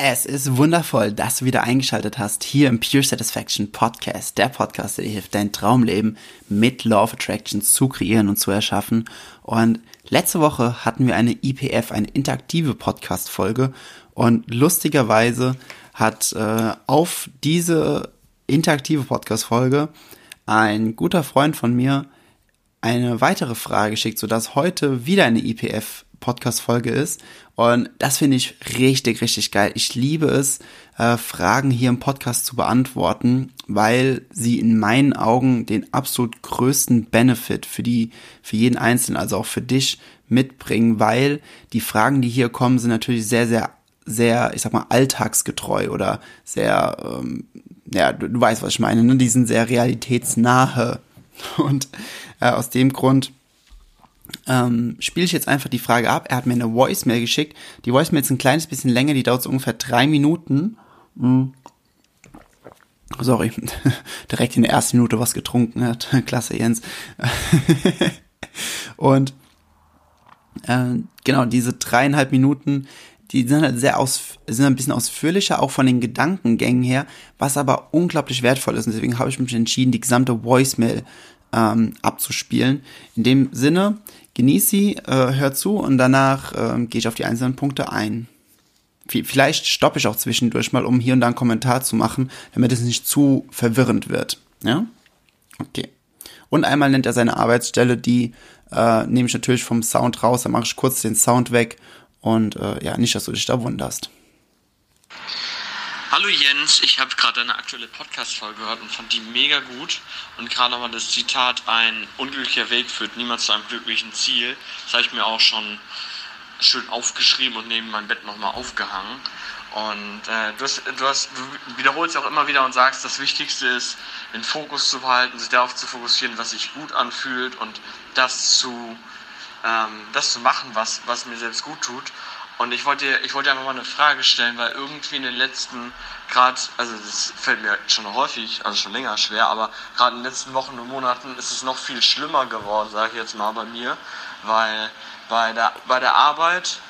Es ist wundervoll, dass du wieder eingeschaltet hast hier im Pure Satisfaction Podcast, der Podcast, der dir hilft, dein Traumleben mit Law of Attraction zu kreieren und zu erschaffen. Und letzte Woche hatten wir eine IPF, eine interaktive Podcast-Folge. Und lustigerweise hat äh, auf diese interaktive Podcast-Folge ein guter Freund von mir eine weitere Frage geschickt, sodass heute wieder eine IPF Podcast-Folge ist. Und das finde ich richtig, richtig geil. Ich liebe es, äh, Fragen hier im Podcast zu beantworten, weil sie in meinen Augen den absolut größten Benefit für die, für jeden Einzelnen, also auch für dich mitbringen, weil die Fragen, die hier kommen, sind natürlich sehr, sehr, sehr, ich sag mal, alltagsgetreu oder sehr, ähm, ja, du, du weißt, was ich meine, ne? die sind sehr realitätsnahe. Und äh, aus dem Grund ähm, spiele ich jetzt einfach die Frage ab. Er hat mir eine Voicemail geschickt. Die Voicemail ist ein kleines bisschen länger, die dauert so ungefähr drei Minuten. Mhm. Sorry, direkt in der ersten Minute was getrunken hat. Klasse, Jens. Und äh, genau, diese dreieinhalb Minuten, die sind halt sehr aus, sind ein bisschen ausführlicher, auch von den Gedankengängen her, was aber unglaublich wertvoll ist. Und deswegen habe ich mich entschieden, die gesamte Voicemail ähm, abzuspielen. In dem Sinne, genieß sie, äh, hör zu und danach äh, gehe ich auf die einzelnen Punkte ein. Vielleicht stoppe ich auch zwischendurch mal, um hier und da einen Kommentar zu machen, damit es nicht zu verwirrend wird. Ja? Okay. Und einmal nennt er seine Arbeitsstelle, die äh, nehme ich natürlich vom Sound raus, dann mache ich kurz den Sound weg und äh, ja, nicht, dass du dich da wunderst. Hallo Jens, ich habe gerade eine aktuelle Podcast-Folge gehört und fand die mega gut. Und gerade nochmal das Zitat, ein unglücklicher Weg führt niemals zu einem glücklichen Ziel. Das habe ich mir auch schon schön aufgeschrieben und neben meinem Bett nochmal aufgehangen. Und äh, du, hast, du, hast, du wiederholst auch immer wieder und sagst, das Wichtigste ist, den Fokus zu behalten, sich darauf zu fokussieren, was sich gut anfühlt und das zu, ähm, das zu machen, was, was mir selbst gut tut. Und ich wollte, ich wollte einfach mal eine Frage stellen, weil irgendwie in den letzten, gerade, also das fällt mir schon häufig, also schon länger schwer, aber gerade in den letzten Wochen und Monaten ist es noch viel schlimmer geworden, sage ich jetzt mal bei mir, weil bei der, bei der Arbeit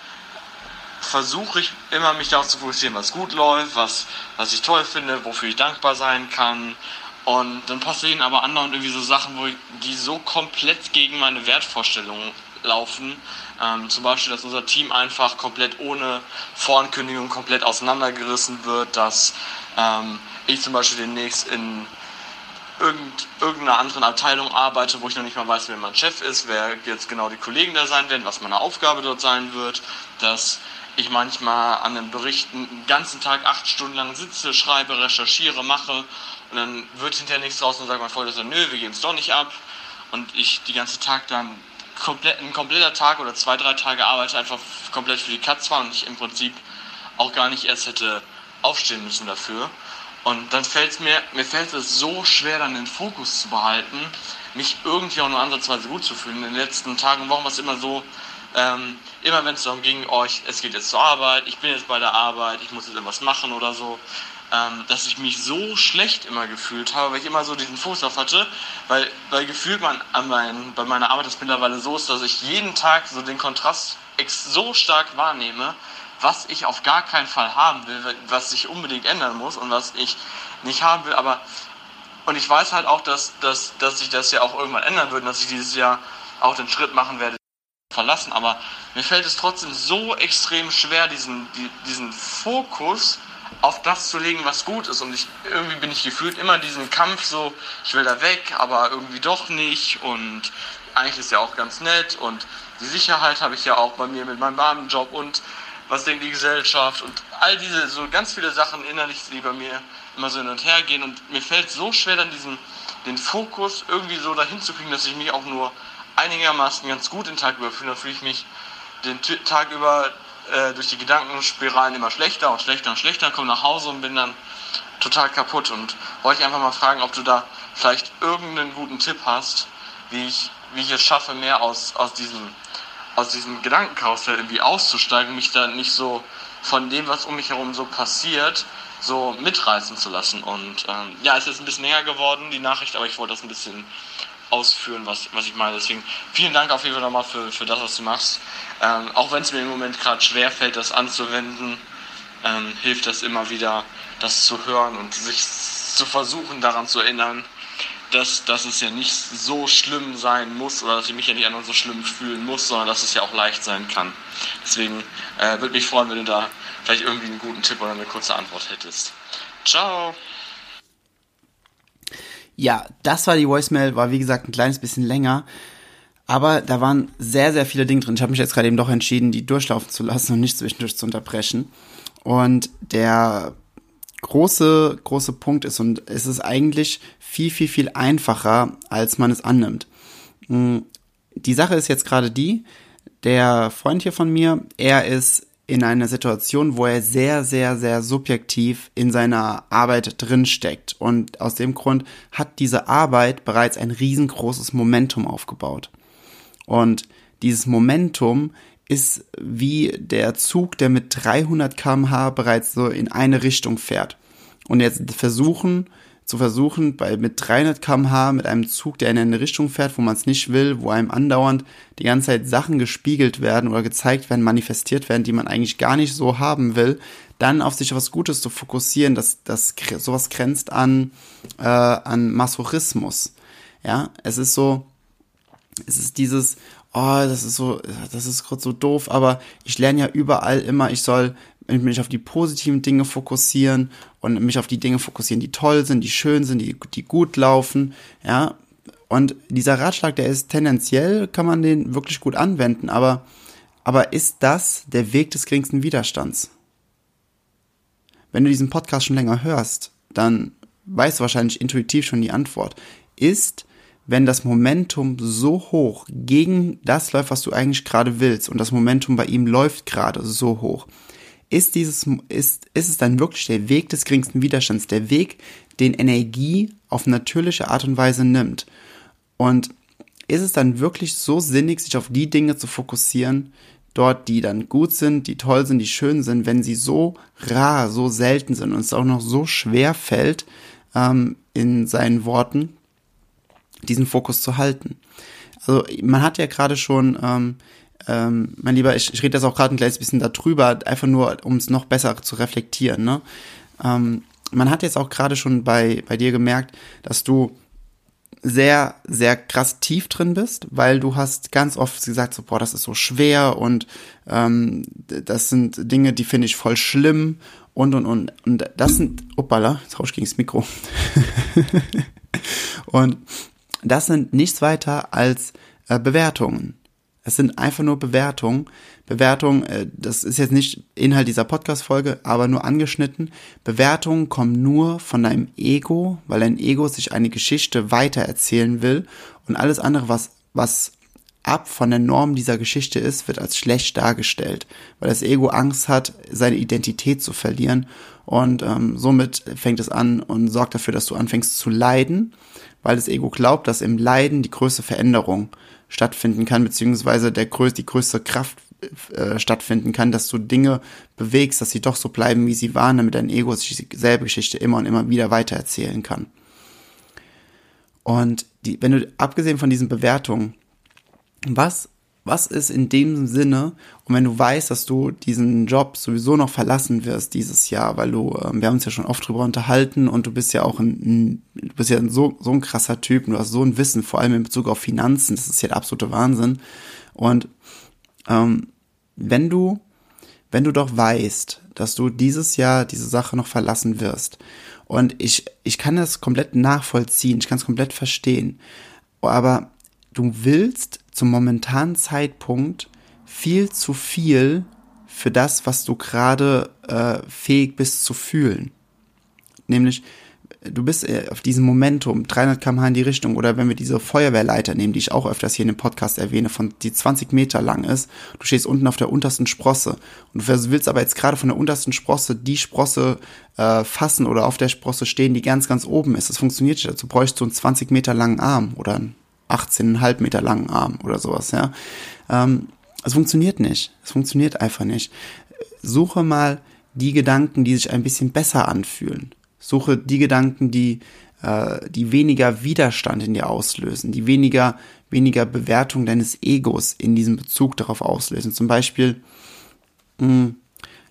versuche ich immer mich darauf zu fokussieren, was gut läuft, was, was ich toll finde, wofür ich dankbar sein kann. Und dann passieren aber anderen irgendwie so Sachen, wo ich, die so komplett gegen meine Wertvorstellungen laufen. Ähm, zum Beispiel, dass unser Team einfach komplett ohne Vorankündigung komplett auseinandergerissen wird, dass ähm, ich zum Beispiel demnächst in irgend, irgendeiner anderen Abteilung arbeite, wo ich noch nicht mal weiß, wer mein Chef ist, wer jetzt genau die Kollegen da sein werden, was meine Aufgabe dort sein wird, dass ich manchmal an einem Bericht einen ganzen Tag acht Stunden lang sitze, schreibe, recherchiere, mache und dann wird hinterher nichts raus und sagt mein Vorgesetzter, nö, wir geben es doch nicht ab. Und ich die ganze Tag dann komplett, ein kompletter Tag oder zwei, drei Tage Arbeit einfach komplett für die Katz war und ich im Prinzip auch gar nicht erst hätte aufstehen müssen dafür. Und dann fällt es mir, mir fällt es so schwer, dann den Fokus zu behalten, mich irgendwie auch nur ansatzweise gut zu fühlen. In den letzten Tagen und Wochen war es immer so, ähm, immer wenn es darum ging, oh, ich, es geht jetzt zur Arbeit, ich bin jetzt bei der Arbeit, ich muss jetzt irgendwas machen oder so, ähm, dass ich mich so schlecht immer gefühlt habe, weil ich immer so diesen Fuß auf hatte, weil, weil gefühlt man an mein, bei meiner Arbeit das mittlerweile so ist, dass ich jeden Tag so den Kontrast so stark wahrnehme, was ich auf gar keinen Fall haben will, was sich unbedingt ändern muss und was ich nicht haben will, aber und ich weiß halt auch, dass, dass, dass sich das ja auch irgendwann ändern wird, dass ich dieses Jahr auch den Schritt machen werde, verlassen, aber mir fällt es trotzdem so extrem schwer, diesen, diesen Fokus auf das zu legen, was gut ist. Und ich, irgendwie bin ich gefühlt immer diesen Kampf so, ich will da weg, aber irgendwie doch nicht. Und eigentlich ist ja auch ganz nett. Und die Sicherheit habe ich ja auch bei mir mit meinem Beamtenjob und was denkt die Gesellschaft und all diese, so ganz viele Sachen innerlich, die bei mir immer so hin und her gehen. Und mir fällt so schwer, dann diesen, den Fokus irgendwie so dahin zu kriegen, dass ich mich auch nur einigermaßen ganz gut den Tag überfühle. Da fühle ich mich den Tag über äh, durch die Gedankenspiralen immer schlechter und schlechter und schlechter, komme nach Hause und bin dann total kaputt. Und wollte ich einfach mal fragen, ob du da vielleicht irgendeinen guten Tipp hast, wie ich, wie ich es schaffe, mehr aus, aus diesem, aus diesem Gedankenkarussell irgendwie auszusteigen, mich da nicht so von dem, was um mich herum so passiert, so mitreißen zu lassen. Und ähm, ja, es ist ein bisschen näher geworden, die Nachricht, aber ich wollte das ein bisschen ausführen, was, was ich meine. Deswegen vielen Dank auf jeden Fall nochmal für, für das, was du machst. Ähm, auch wenn es mir im Moment gerade schwer fällt, das anzuwenden, ähm, hilft das immer wieder, das zu hören und sich zu versuchen, daran zu erinnern, dass, dass es ja nicht so schlimm sein muss oder dass ich mich ja nicht anderen so schlimm fühlen muss, sondern dass es ja auch leicht sein kann. Deswegen äh, würde mich freuen, wenn du da vielleicht irgendwie einen guten Tipp oder eine kurze Antwort hättest. Ciao! Ja, das war die Voicemail, war wie gesagt ein kleines bisschen länger. Aber da waren sehr, sehr viele Dinge drin. Ich habe mich jetzt gerade eben doch entschieden, die durchlaufen zu lassen und nicht zwischendurch zu unterbrechen. Und der große, große Punkt ist, und es ist eigentlich viel, viel, viel einfacher, als man es annimmt. Hm, die Sache ist jetzt gerade die, der Freund hier von mir, er ist in einer Situation, wo er sehr, sehr, sehr subjektiv in seiner Arbeit drinsteckt. Und aus dem Grund hat diese Arbeit bereits ein riesengroßes Momentum aufgebaut. Und dieses Momentum ist wie der Zug, der mit 300 kmh bereits so in eine Richtung fährt. Und jetzt versuchen, zu versuchen, bei mit 300 km/h mit einem Zug, der in eine Richtung fährt, wo man es nicht will, wo einem andauernd die ganze Zeit Sachen gespiegelt werden oder gezeigt werden, manifestiert werden, die man eigentlich gar nicht so haben will, dann auf sich was Gutes zu fokussieren, das, das sowas grenzt an, äh, an Masochismus. Ja, es ist so, es ist dieses, oh, das ist so, das ist gerade so doof, aber ich lerne ja überall immer, ich soll mich auf die positiven Dinge fokussieren und mich auf die Dinge fokussieren, die toll sind, die schön sind, die, die gut laufen, ja. Und dieser Ratschlag, der ist tendenziell, kann man den wirklich gut anwenden, aber, aber ist das der Weg des geringsten Widerstands? Wenn du diesen Podcast schon länger hörst, dann weißt du wahrscheinlich intuitiv schon die Antwort. Ist, wenn das Momentum so hoch gegen das läuft, was du eigentlich gerade willst, und das Momentum bei ihm läuft gerade so hoch, ist dieses, ist, ist es dann wirklich der Weg des geringsten Widerstands, der Weg, den Energie auf natürliche Art und Weise nimmt. Und ist es dann wirklich so sinnig, sich auf die Dinge zu fokussieren, dort, die dann gut sind, die toll sind, die schön sind, wenn sie so rar, so selten sind und es auch noch so schwer fällt, ähm, in seinen Worten, diesen Fokus zu halten. Also man hat ja gerade schon ähm, ähm, mein Lieber, ich, ich rede das auch gerade ein kleines bisschen darüber, einfach nur, um es noch besser zu reflektieren. Ne? Ähm, man hat jetzt auch gerade schon bei, bei dir gemerkt, dass du sehr, sehr krass tief drin bist, weil du hast ganz oft gesagt, so, boah, das ist so schwer und ähm, das sind Dinge, die finde ich voll schlimm und und und. Und das sind, opala, jetzt rausch gegen das Mikro. und das sind nichts weiter als äh, Bewertungen. Es sind einfach nur Bewertungen. Bewertungen, äh, das ist jetzt nicht Inhalt dieser Podcast-Folge, aber nur angeschnitten. Bewertungen kommen nur von deinem Ego, weil dein Ego sich eine Geschichte weitererzählen will und alles andere, was, was ab von der Norm dieser Geschichte ist, wird als schlecht dargestellt, weil das Ego Angst hat, seine Identität zu verlieren und ähm, somit fängt es an und sorgt dafür, dass du anfängst zu leiden, weil das Ego glaubt, dass im Leiden die größte Veränderung stattfinden kann, beziehungsweise der größ die größte Kraft äh, stattfinden kann, dass du Dinge bewegst, dass sie doch so bleiben, wie sie waren, damit dein Ego sich dieselbe Geschichte immer und immer wieder weitererzählen kann. Und die, wenn du, abgesehen von diesen Bewertungen, was was ist in dem Sinne, und wenn du weißt, dass du diesen Job sowieso noch verlassen wirst dieses Jahr, weil du, äh, wir haben uns ja schon oft drüber unterhalten und du bist ja auch ein, du bist ja so, so ein krasser Typ, du hast so ein Wissen, vor allem in Bezug auf Finanzen, das ist ja der absolute Wahnsinn. Und ähm, wenn du, wenn du doch weißt, dass du dieses Jahr diese Sache noch verlassen wirst, und ich, ich kann das komplett nachvollziehen, ich kann es komplett verstehen, aber du willst zum momentanen Zeitpunkt viel zu viel für das, was du gerade äh, fähig bist zu fühlen. Nämlich, du bist äh, auf diesem Momentum, 300 km/h in die Richtung, oder wenn wir diese Feuerwehrleiter nehmen, die ich auch öfters hier in dem Podcast erwähne, von die 20 Meter lang ist, du stehst unten auf der untersten Sprosse und du willst aber jetzt gerade von der untersten Sprosse die Sprosse äh, fassen oder auf der Sprosse stehen, die ganz, ganz oben ist. Das funktioniert nicht. Dazu bräuchst du einen 20 Meter langen Arm oder einen 18,5 Meter langen Arm oder sowas, ja. Ähm, es funktioniert nicht. Es funktioniert einfach nicht. Suche mal die Gedanken, die sich ein bisschen besser anfühlen. Suche die Gedanken, die, äh, die weniger Widerstand in dir auslösen, die weniger, weniger Bewertung deines Egos in diesem Bezug darauf auslösen. Zum Beispiel, mh, hm,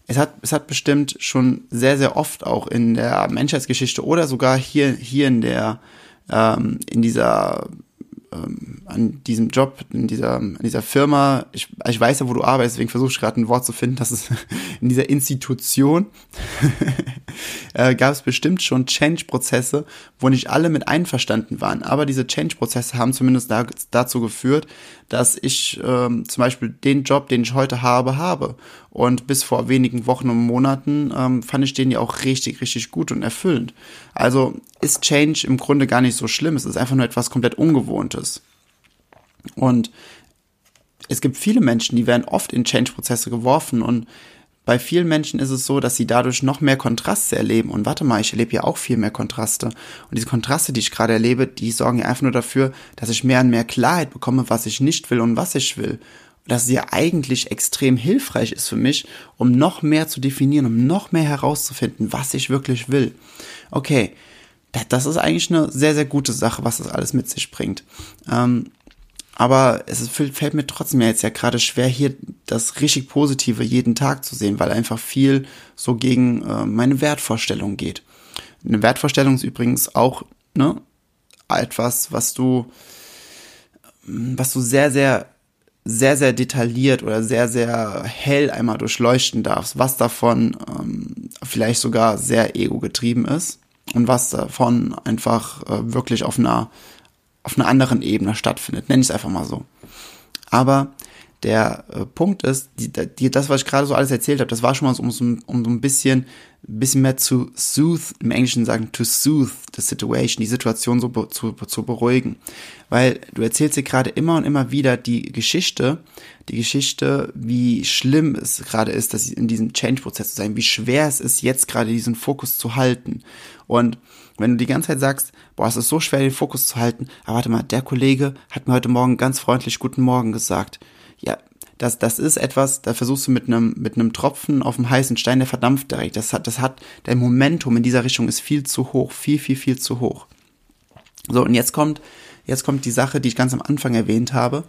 es hat, es hat bestimmt schon sehr, sehr oft auch in der Menschheitsgeschichte oder sogar hier, hier in der, ähm, in dieser ähm, an diesem Job, in dieser, in dieser Firma, ich, ich weiß ja, wo du arbeitest, deswegen versuche ich gerade ein Wort zu finden, dass es in dieser Institution äh, gab es bestimmt schon Change-Prozesse, wo nicht alle mit einverstanden waren. Aber diese Change-Prozesse haben zumindest da, dazu geführt, dass ich ähm, zum Beispiel den Job, den ich heute habe, habe. Und bis vor wenigen Wochen und Monaten ähm, fand ich den ja auch richtig, richtig gut und erfüllend. Also ist Change im Grunde gar nicht so schlimm. Es ist einfach nur etwas komplett Ungewohntes. Und es gibt viele Menschen, die werden oft in Change-Prozesse geworfen und bei vielen Menschen ist es so, dass sie dadurch noch mehr Kontraste erleben. Und warte mal, ich erlebe ja auch viel mehr Kontraste. Und diese Kontraste, die ich gerade erlebe, die sorgen ja einfach nur dafür, dass ich mehr und mehr Klarheit bekomme, was ich nicht will und was ich will. Sie ja eigentlich extrem hilfreich ist für mich, um noch mehr zu definieren, um noch mehr herauszufinden, was ich wirklich will. Okay, das ist eigentlich eine sehr, sehr gute Sache, was das alles mit sich bringt. Ähm, aber es fällt mir trotzdem jetzt ja gerade schwer, hier das richtig Positive jeden Tag zu sehen, weil einfach viel so gegen äh, meine Wertvorstellung geht. Eine Wertvorstellung ist übrigens auch ne, etwas, was du, was du sehr, sehr, sehr, sehr detailliert oder sehr, sehr hell einmal durchleuchten darfst, was davon ähm, vielleicht sogar sehr ego-getrieben ist und was davon einfach äh, wirklich auf einer auf einer anderen Ebene stattfindet. Nenne ich es einfach mal so. Aber der äh, Punkt ist, die, die, das, was ich gerade so alles erzählt habe, das war schon mal so, um, um so ein bisschen, ein bisschen mehr zu soothe, im Englischen sagen, to soothe the situation, die Situation so zu, zu beruhigen. Weil du erzählst dir gerade immer und immer wieder die Geschichte, die Geschichte, wie schlimm es gerade ist, dass in diesem Change-Prozess zu sein, wie schwer es ist, jetzt gerade diesen Fokus zu halten. Und wenn du die ganze Zeit sagst, boah, es ist so schwer, den Fokus zu halten, aber warte mal, der Kollege hat mir heute Morgen ganz freundlich Guten Morgen gesagt. Ja, das, das ist etwas, da versuchst du mit einem, mit einem Tropfen auf dem heißen Stein, der verdampft direkt. Das hat, das hat, der Momentum in dieser Richtung ist viel zu hoch, viel, viel, viel zu hoch. So, und jetzt kommt, jetzt kommt die Sache, die ich ganz am Anfang erwähnt habe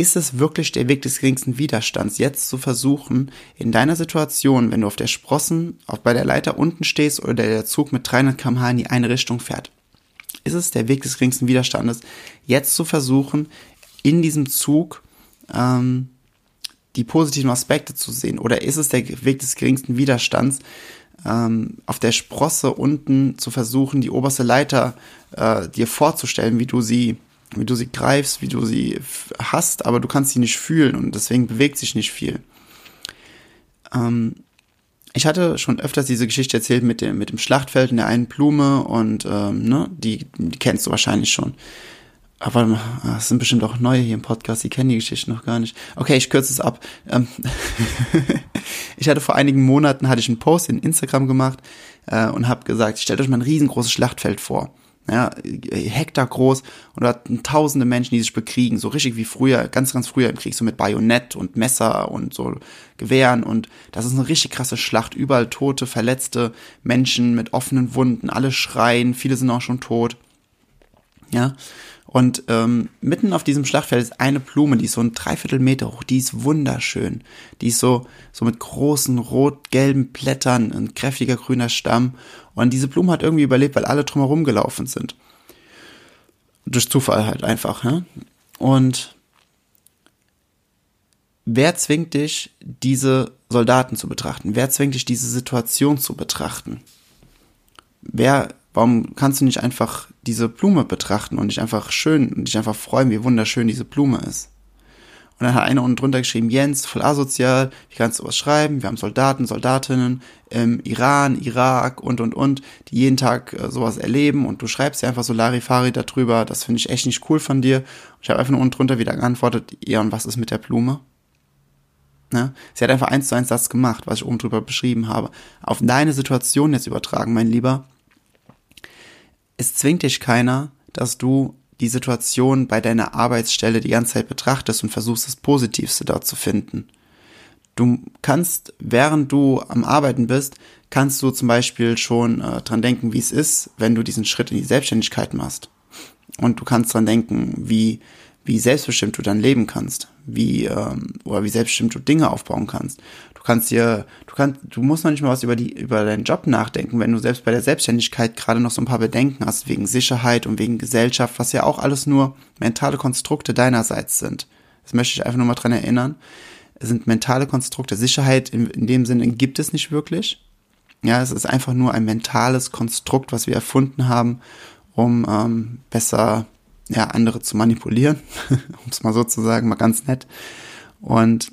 ist es wirklich der Weg des geringsten Widerstands, jetzt zu versuchen, in deiner Situation, wenn du auf der Sprossen, auch bei der Leiter unten stehst oder der Zug mit 300 km/h in die eine Richtung fährt, ist es der Weg des geringsten Widerstandes, jetzt zu versuchen, in diesem Zug ähm, die positiven Aspekte zu sehen? Oder ist es der Weg des geringsten Widerstands, ähm, auf der Sprosse unten zu versuchen, die oberste Leiter äh, dir vorzustellen, wie du sie wie du sie greifst, wie du sie hast, aber du kannst sie nicht fühlen und deswegen bewegt sich nicht viel. Ähm, ich hatte schon öfters diese Geschichte erzählt mit dem, mit dem Schlachtfeld und der einen Blume und ähm, ne, die, die kennst du wahrscheinlich schon. Aber ah, es sind bestimmt auch neue hier im Podcast, die kennen die Geschichte noch gar nicht. Okay, ich kürze es ab. Ähm ich hatte vor einigen Monaten hatte ich einen Post in Instagram gemacht äh, und habe gesagt, stellt euch mal ein riesengroßes Schlachtfeld vor. Ja, Hektar groß und da hatten tausende Menschen, die sich bekriegen, so richtig wie früher, ganz, ganz früher im Krieg, so mit Bajonett und Messer und so Gewehren. Und das ist eine richtig krasse Schlacht, überall tote, verletzte Menschen mit offenen Wunden, alle schreien, viele sind auch schon tot, ja, und ähm, mitten auf diesem Schlachtfeld ist eine Blume, die ist so ein Dreiviertelmeter hoch, die ist wunderschön. Die ist so, so mit großen rot-gelben Blättern, ein kräftiger grüner Stamm. Und diese Blume hat irgendwie überlebt, weil alle drumherum gelaufen sind. Durch Zufall halt einfach. Ne? Und wer zwingt dich, diese Soldaten zu betrachten? Wer zwingt dich, diese Situation zu betrachten? Wer Warum kannst du nicht einfach diese Blume betrachten und dich einfach schön und dich einfach freuen, wie wunderschön diese Blume ist? Und dann hat einer unten drunter geschrieben, Jens, voll asozial, wie kannst du was schreiben? Wir haben Soldaten, Soldatinnen im Iran, Irak und, und, und, die jeden Tag äh, sowas erleben und du schreibst ja einfach so Larifari darüber, das finde ich echt nicht cool von dir. Und ich habe einfach nur unten drunter wieder geantwortet, und was ist mit der Blume? Ne? Sie hat einfach eins zu eins das gemacht, was ich oben drüber beschrieben habe. Auf deine Situation jetzt übertragen, mein Lieber. Es zwingt dich keiner, dass du die Situation bei deiner Arbeitsstelle die ganze Zeit betrachtest und versuchst das Positivste dort zu finden. Du kannst, während du am Arbeiten bist, kannst du zum Beispiel schon äh, dran denken, wie es ist, wenn du diesen Schritt in die Selbstständigkeit machst. Und du kannst dran denken, wie, wie selbstbestimmt du dann leben kannst, wie, ähm, oder wie selbstbestimmt du Dinge aufbauen kannst. Du kannst dir, du kannst, du musst noch nicht mal was über die, über deinen Job nachdenken, wenn du selbst bei der Selbstständigkeit gerade noch so ein paar Bedenken hast, wegen Sicherheit und wegen Gesellschaft, was ja auch alles nur mentale Konstrukte deinerseits sind. Das möchte ich einfach nur mal dran erinnern. Es sind mentale Konstrukte. Sicherheit in, in dem Sinne gibt es nicht wirklich. Ja, es ist einfach nur ein mentales Konstrukt, was wir erfunden haben, um ähm, besser ja, andere zu manipulieren, um es mal so zu sagen, mal ganz nett. Und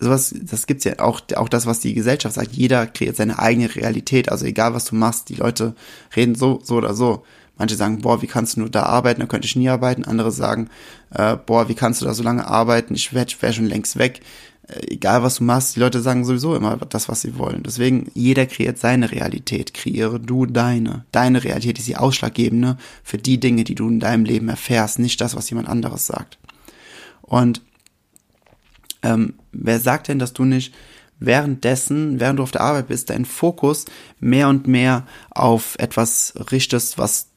sowas, das gibt's ja auch, auch das, was die Gesellschaft sagt. Jeder kreiert seine eigene Realität. Also egal, was du machst, die Leute reden so, so oder so. Manche sagen, boah, wie kannst du nur da arbeiten, da könnte ich nie arbeiten. Andere sagen, äh, boah, wie kannst du da so lange arbeiten, ich wäre wär schon längst weg. Äh, egal, was du machst, die Leute sagen sowieso immer das, was sie wollen. Deswegen, jeder kreiert seine Realität. Kreiere du deine. Deine Realität ist die ausschlaggebende für die Dinge, die du in deinem Leben erfährst, nicht das, was jemand anderes sagt. Und ähm, wer sagt denn, dass du nicht währenddessen, während du auf der Arbeit bist, deinen Fokus mehr und mehr auf etwas richtest, was,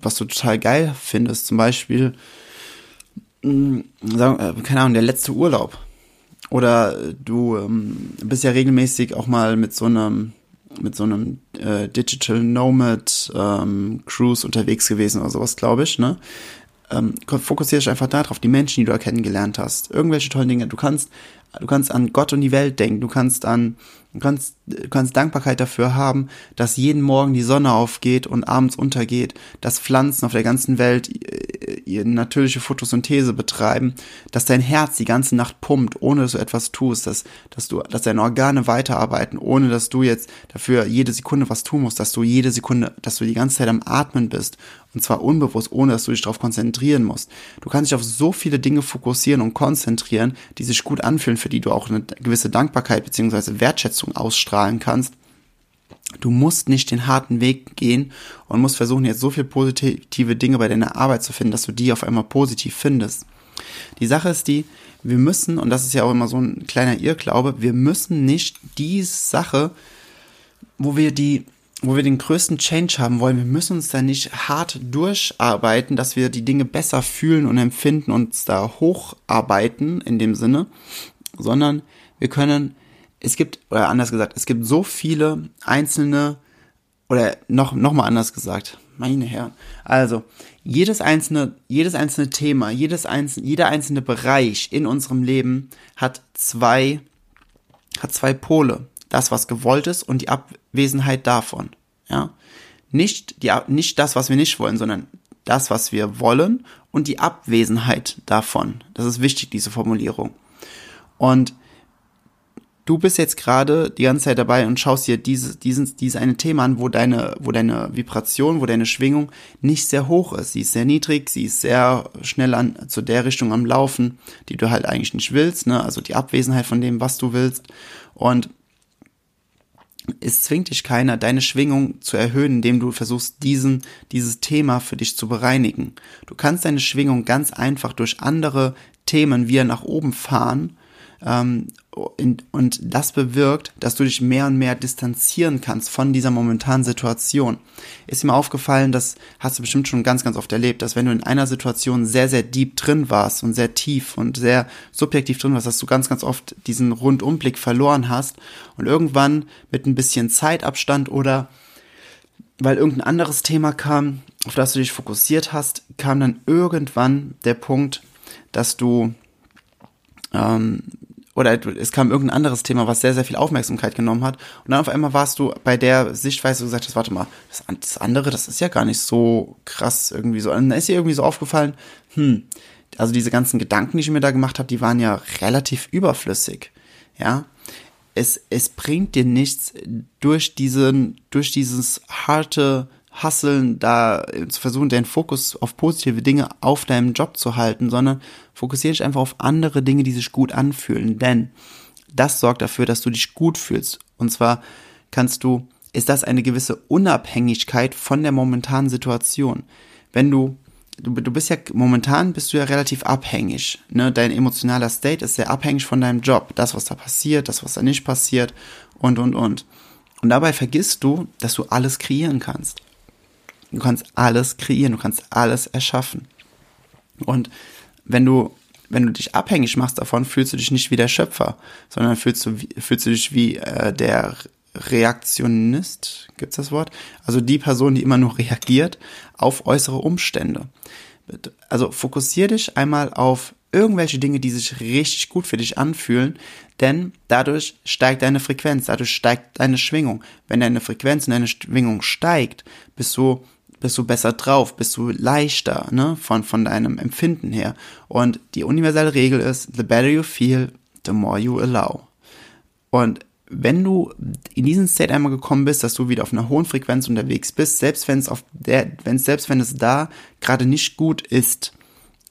was du total geil findest? Zum Beispiel, mh, mm, äh, keine Ahnung, der letzte Urlaub. Oder du ähm, bist ja regelmäßig auch mal mit so einem mit so einem äh, Digital Nomad ähm, Cruise unterwegs gewesen oder sowas, glaube ich, ne? Ähm, fokussiere dich einfach darauf, die Menschen, die du kennengelernt hast. Irgendwelche tollen Dinge. Du kannst, du kannst an Gott und die Welt denken. Du kannst an, du kannst, du kannst Dankbarkeit dafür haben, dass jeden Morgen die Sonne aufgeht und abends untergeht, dass Pflanzen auf der ganzen Welt äh, natürliche Photosynthese betreiben, dass dein Herz die ganze Nacht pumpt, ohne dass du etwas tust, dass, dass du, dass deine Organe weiterarbeiten, ohne dass du jetzt dafür jede Sekunde was tun musst, dass du jede Sekunde, dass du die ganze Zeit am Atmen bist und zwar unbewusst, ohne dass du dich darauf konzentrieren musst. Du kannst dich auf so viele Dinge fokussieren und konzentrieren, die sich gut anfühlen, für die du auch eine gewisse Dankbarkeit beziehungsweise Wertschätzung ausstrahlen kannst. Du musst nicht den harten Weg gehen und musst versuchen, jetzt so viele positive Dinge bei deiner Arbeit zu finden, dass du die auf einmal positiv findest. Die Sache ist die, wir müssen, und das ist ja auch immer so ein kleiner Irrglaube, wir müssen nicht die Sache, wo wir die wo wir den größten Change haben wollen, wir müssen uns da nicht hart durcharbeiten, dass wir die Dinge besser fühlen und empfinden, uns da hocharbeiten in dem Sinne, sondern wir können, es gibt, oder anders gesagt, es gibt so viele einzelne, oder noch, noch mal anders gesagt, meine Herren, also, jedes einzelne, jedes einzelne Thema, jedes einzelne, jeder einzelne Bereich in unserem Leben hat zwei, hat zwei Pole das, was gewollt ist und die Abwesenheit davon. Ja, nicht die, nicht das, was wir nicht wollen, sondern das, was wir wollen und die Abwesenheit davon. Das ist wichtig, diese Formulierung. Und du bist jetzt gerade die ganze Zeit dabei und schaust dir dieses, dieses, dieses eine Thema an, wo deine, wo deine Vibration, wo deine Schwingung nicht sehr hoch ist. Sie ist sehr niedrig, sie ist sehr schnell an, zu der Richtung am Laufen, die du halt eigentlich nicht willst, ne? Also die Abwesenheit von dem, was du willst. Und es zwingt dich keiner, deine Schwingung zu erhöhen, indem du versuchst, diesen, dieses Thema für dich zu bereinigen. Du kannst deine Schwingung ganz einfach durch andere Themen wieder nach oben fahren ähm, und das bewirkt, dass du dich mehr und mehr distanzieren kannst von dieser momentanen Situation. Ist mir aufgefallen, das hast du bestimmt schon ganz, ganz oft erlebt, dass wenn du in einer Situation sehr, sehr deep drin warst und sehr tief und sehr subjektiv drin warst, dass du ganz, ganz oft diesen Rundumblick verloren hast und irgendwann mit ein bisschen Zeitabstand oder weil irgendein anderes Thema kam, auf das du dich fokussiert hast, kam dann irgendwann der Punkt, dass du ähm, oder es kam irgendein anderes Thema, was sehr, sehr viel Aufmerksamkeit genommen hat. Und dann auf einmal warst du bei der Sichtweise gesagt hast, warte mal, das, das, andere, das ist ja gar nicht so krass irgendwie so. Und dann ist dir irgendwie so aufgefallen, hm, also diese ganzen Gedanken, die ich mir da gemacht habe, die waren ja relativ überflüssig. Ja, es, es bringt dir nichts durch diesen, durch dieses harte Hasseln, da zu versuchen, deinen Fokus auf positive Dinge auf deinem Job zu halten, sondern fokussiere dich einfach auf andere Dinge, die sich gut anfühlen. Denn das sorgt dafür, dass du dich gut fühlst. Und zwar kannst du, ist das eine gewisse Unabhängigkeit von der momentanen Situation. Wenn du du, du bist ja momentan bist du ja relativ abhängig. Ne? Dein emotionaler State ist sehr abhängig von deinem Job. Das, was da passiert, das, was da nicht passiert und und und. Und dabei vergisst du, dass du alles kreieren kannst. Du kannst alles kreieren, du kannst alles erschaffen. Und wenn du, wenn du dich abhängig machst davon, fühlst du dich nicht wie der Schöpfer, sondern fühlst du, fühlst du dich wie äh, der Reaktionist, gibt's das Wort? Also die Person, die immer nur reagiert auf äußere Umstände. Also fokussier dich einmal auf irgendwelche Dinge, die sich richtig gut für dich anfühlen, denn dadurch steigt deine Frequenz, dadurch steigt deine Schwingung. Wenn deine Frequenz und deine Schwingung steigt, bist du bist du besser drauf, bist du leichter, ne, von, von deinem Empfinden her. Und die universelle Regel ist, the better you feel, the more you allow. Und wenn du in diesen State einmal gekommen bist, dass du wieder auf einer hohen Frequenz unterwegs bist, selbst wenn es auf der, wenn selbst wenn es da gerade nicht gut ist,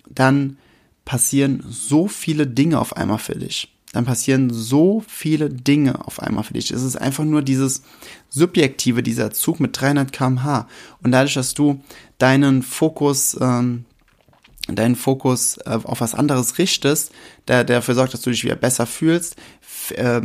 dann passieren so viele Dinge auf einmal für dich. Dann passieren so viele Dinge auf einmal für dich. Es ist einfach nur dieses subjektive, dieser Zug mit 300 km/h. Und dadurch, dass du deinen Fokus ähm, deinen Fokus äh, auf was anderes richtest, der, der dafür sorgt, dass du dich wieder besser fühlst, äh,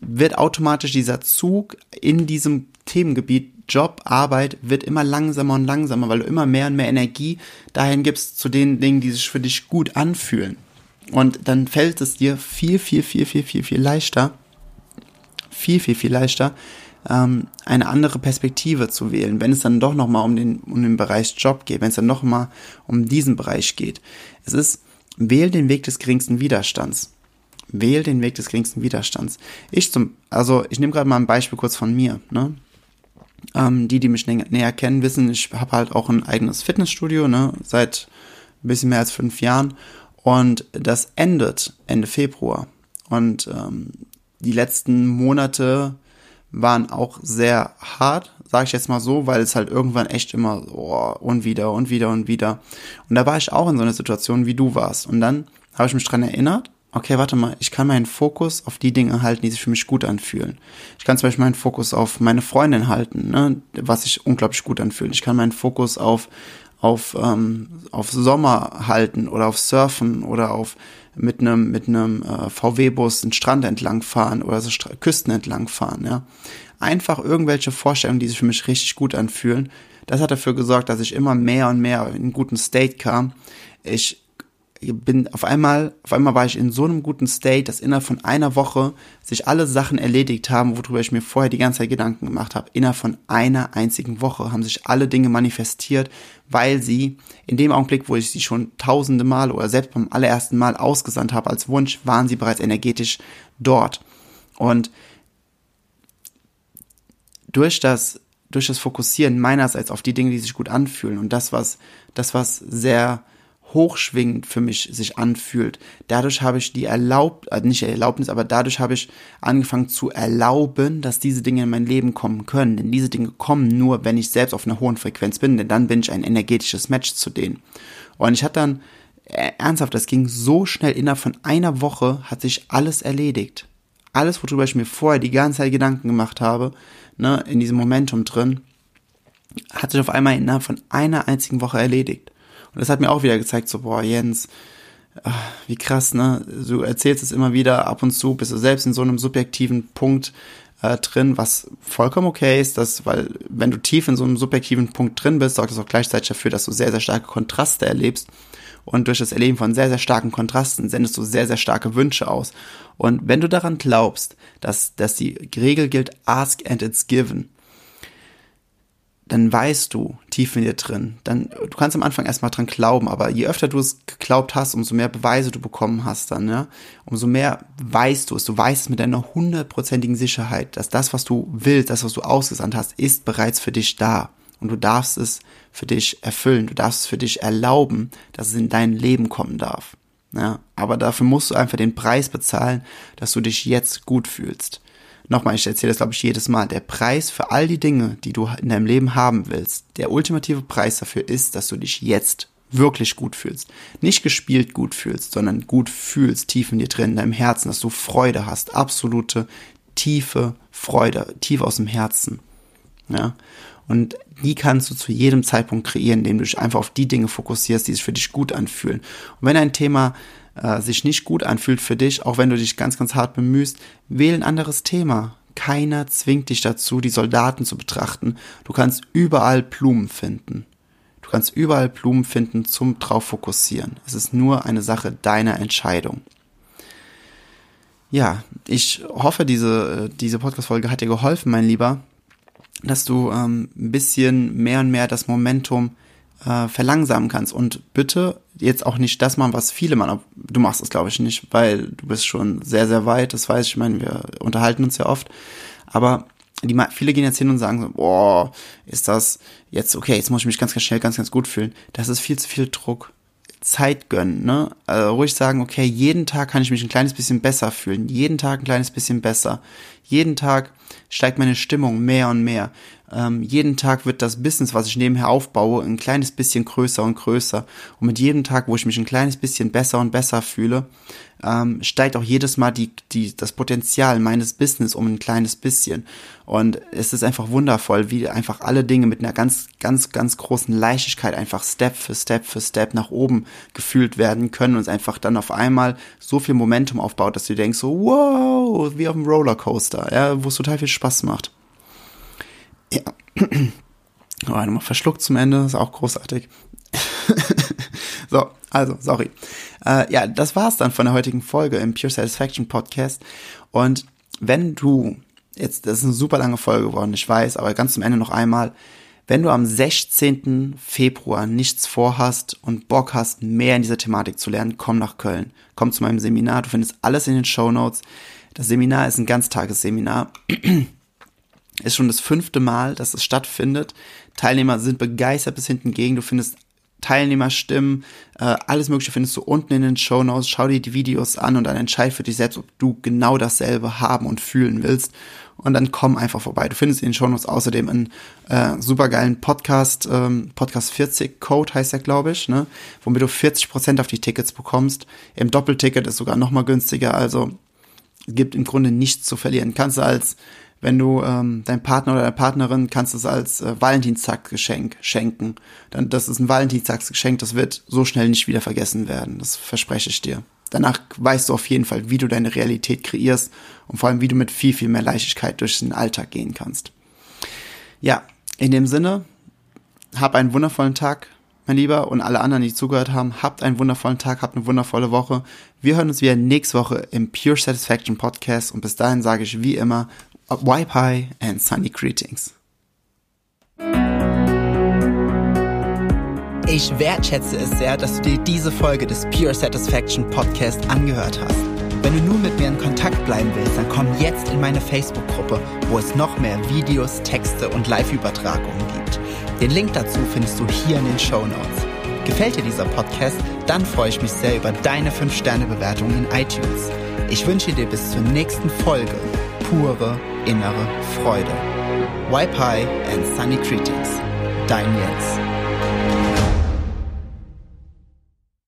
wird automatisch dieser Zug in diesem Themengebiet Job, Arbeit wird immer langsamer und langsamer, weil du immer mehr und mehr Energie dahin gibst zu den Dingen, die sich für dich gut anfühlen. Und dann fällt es dir viel, viel, viel, viel, viel, viel leichter, viel, viel, viel leichter, ähm, eine andere Perspektive zu wählen, wenn es dann doch nochmal um den, um den Bereich Job geht, wenn es dann nochmal um diesen Bereich geht. Es ist, wähl den Weg des geringsten Widerstands. Wähl den Weg des geringsten Widerstands. Ich zum, also ich nehme gerade mal ein Beispiel kurz von mir. Ne? Ähm, die, die mich nä näher kennen, wissen, ich habe halt auch ein eigenes Fitnessstudio, ne, seit ein bisschen mehr als fünf Jahren. Und das endet Ende Februar. Und ähm, die letzten Monate waren auch sehr hart, sage ich jetzt mal so, weil es halt irgendwann echt immer oh, und wieder und wieder und wieder. Und da war ich auch in so einer Situation, wie du warst. Und dann habe ich mich dran erinnert okay, warte mal, ich kann meinen Fokus auf die Dinge halten, die sich für mich gut anfühlen. Ich kann zum Beispiel meinen Fokus auf meine Freundin halten, ne, was sich unglaublich gut anfühlt. Ich kann meinen Fokus auf auf ähm, auf Sommer halten oder auf Surfen oder auf mit einem mit einem äh, VW-Bus den Strand entlang fahren oder so St Küsten entlang fahren. Ja, einfach irgendwelche Vorstellungen, die sich für mich richtig gut anfühlen. Das hat dafür gesorgt, dass ich immer mehr und mehr in einen guten State kam. Ich bin auf einmal, auf einmal war ich in so einem guten State, dass innerhalb von einer Woche sich alle Sachen erledigt haben, worüber ich mir vorher die ganze Zeit Gedanken gemacht habe. Innerhalb von einer einzigen Woche haben sich alle Dinge manifestiert, weil sie in dem Augenblick, wo ich sie schon tausende Mal oder selbst beim allerersten Mal ausgesandt habe als Wunsch, waren sie bereits energetisch dort. Und durch das, durch das Fokussieren meinerseits auf die Dinge, die sich gut anfühlen und das, was, das, was sehr, hochschwingend für mich sich anfühlt. Dadurch habe ich die erlaubt, äh, nicht Erlaubnis, aber dadurch habe ich angefangen zu erlauben, dass diese Dinge in mein Leben kommen können. Denn diese Dinge kommen nur, wenn ich selbst auf einer hohen Frequenz bin, denn dann bin ich ein energetisches Match zu denen. Und ich hatte dann, äh, ernsthaft, das ging so schnell, innerhalb von einer Woche hat sich alles erledigt. Alles, worüber ich mir vorher die ganze Zeit Gedanken gemacht habe, ne, in diesem Momentum drin, hat sich auf einmal innerhalb von einer einzigen Woche erledigt. Und das hat mir auch wieder gezeigt, so, boah, Jens, ach, wie krass, ne? Du erzählst es immer wieder, ab und zu bist du selbst in so einem subjektiven Punkt äh, drin, was vollkommen okay ist, dass, weil wenn du tief in so einem subjektiven Punkt drin bist, sorgt das auch gleichzeitig dafür, dass du sehr, sehr starke Kontraste erlebst. Und durch das Erleben von sehr, sehr starken Kontrasten sendest du sehr, sehr starke Wünsche aus. Und wenn du daran glaubst, dass, dass die Regel gilt, ask and it's given, dann weißt du tief in dir drin. Dann, du kannst am Anfang erstmal dran glauben, aber je öfter du es geglaubt hast, umso mehr Beweise du bekommen hast dann, ja, umso mehr weißt du es. Du weißt es mit einer hundertprozentigen Sicherheit, dass das, was du willst, das, was du ausgesandt hast, ist bereits für dich da. Und du darfst es für dich erfüllen. Du darfst es für dich erlauben, dass es in dein Leben kommen darf. Ja, aber dafür musst du einfach den Preis bezahlen, dass du dich jetzt gut fühlst. Nochmal, ich erzähle das glaube ich jedes Mal. Der Preis für all die Dinge, die du in deinem Leben haben willst, der ultimative Preis dafür ist, dass du dich jetzt wirklich gut fühlst. Nicht gespielt gut fühlst, sondern gut fühlst, tief in dir drin, in deinem Herzen, dass du Freude hast. Absolute, tiefe Freude, tief aus dem Herzen. Ja. Und die kannst du zu jedem Zeitpunkt kreieren, indem du dich einfach auf die Dinge fokussierst, die sich für dich gut anfühlen. Und wenn ein Thema äh, sich nicht gut anfühlt für dich, auch wenn du dich ganz, ganz hart bemühst, wähl ein anderes Thema. Keiner zwingt dich dazu, die Soldaten zu betrachten. Du kannst überall Blumen finden. Du kannst überall Blumen finden zum drauf fokussieren. Es ist nur eine Sache deiner Entscheidung. Ja, ich hoffe, diese, äh, diese Podcast-Folge hat dir geholfen, mein Lieber dass du ähm, ein bisschen mehr und mehr das Momentum äh, verlangsamen kannst. Und bitte jetzt auch nicht das machen, was viele machen. Du machst das, glaube ich, nicht, weil du bist schon sehr, sehr weit. Das weiß ich. Ich meine, wir unterhalten uns ja oft. Aber die, viele gehen jetzt hin und sagen so, boah, ist das jetzt okay, jetzt muss ich mich ganz, ganz schnell, ganz, ganz gut fühlen. Das ist viel zu viel Druck. Zeit gönnen, ne? Also ruhig sagen, okay, jeden Tag kann ich mich ein kleines bisschen besser fühlen, jeden Tag ein kleines bisschen besser. Jeden Tag steigt meine Stimmung mehr und mehr. Ähm, jeden Tag wird das Business, was ich nebenher aufbaue, ein kleines bisschen größer und größer. Und mit jedem Tag, wo ich mich ein kleines bisschen besser und besser fühle, ähm, steigt auch jedes Mal die, die, das Potenzial meines Business um ein kleines bisschen. Und es ist einfach wundervoll, wie einfach alle Dinge mit einer ganz, ganz, ganz großen Leichtigkeit einfach Step für Step für Step nach oben gefühlt werden können und es einfach dann auf einmal so viel Momentum aufbaut, dass du denkst so, wow, wie auf einem Rollercoaster, ja, wo es total viel Spaß macht. Ja. Oh, nochmal verschluckt zum Ende, ist auch großartig. so, also, sorry. Äh, ja, das war's dann von der heutigen Folge im Pure Satisfaction Podcast. Und wenn du, jetzt, das ist eine super lange Folge geworden, ich weiß, aber ganz zum Ende noch einmal, wenn du am 16. Februar nichts vorhast und Bock hast, mehr in dieser Thematik zu lernen, komm nach Köln. Komm zu meinem Seminar, du findest alles in den Show Notes. Das Seminar ist ein Ganztagesseminar. ist schon das fünfte Mal, dass es stattfindet. Teilnehmer sind begeistert bis hinten gegen. Du findest Teilnehmerstimmen, äh, alles Mögliche findest du unten in den Show Notes. Schau dir die Videos an und dann entscheid für dich selbst, ob du genau dasselbe haben und fühlen willst. Und dann komm einfach vorbei. Du findest in den Show Notes außerdem einen äh, supergeilen Podcast, ähm, Podcast 40 Code heißt der, glaube ich, ne? womit du 40% auf die Tickets bekommst. Im Doppelticket ist sogar noch mal günstiger. Also gibt im Grunde nichts zu verlieren. Kannst du als wenn du ähm, dein Partner oder deine Partnerin kannst es als äh, Valentinstagsgeschenk schenken. Dann das ist ein Valentinstagsgeschenk, das wird so schnell nicht wieder vergessen werden. Das verspreche ich dir. Danach weißt du auf jeden Fall, wie du deine Realität kreierst und vor allem, wie du mit viel, viel mehr Leichtigkeit durch den Alltag gehen kannst. Ja, in dem Sinne, hab einen wundervollen Tag, mein Lieber, und alle anderen, die zugehört haben, habt einen wundervollen Tag, habt eine wundervolle Woche. Wir hören uns wieder nächste Woche im Pure Satisfaction Podcast und bis dahin sage ich wie immer, High and Sunny Greetings. Ich wertschätze es sehr, dass du dir diese Folge des Pure Satisfaction Podcast angehört hast. Wenn du nun mit mir in Kontakt bleiben willst, dann komm jetzt in meine Facebook-Gruppe, wo es noch mehr Videos, Texte und Live-Übertragungen gibt. Den Link dazu findest du hier in den Show Notes. Gefällt dir dieser Podcast? Dann freue ich mich sehr über deine 5-Sterne-Bewertung in iTunes. Ich wünsche dir bis zur nächsten Folge pure innere Freude. High and Sunny Greetings. Dein Jens.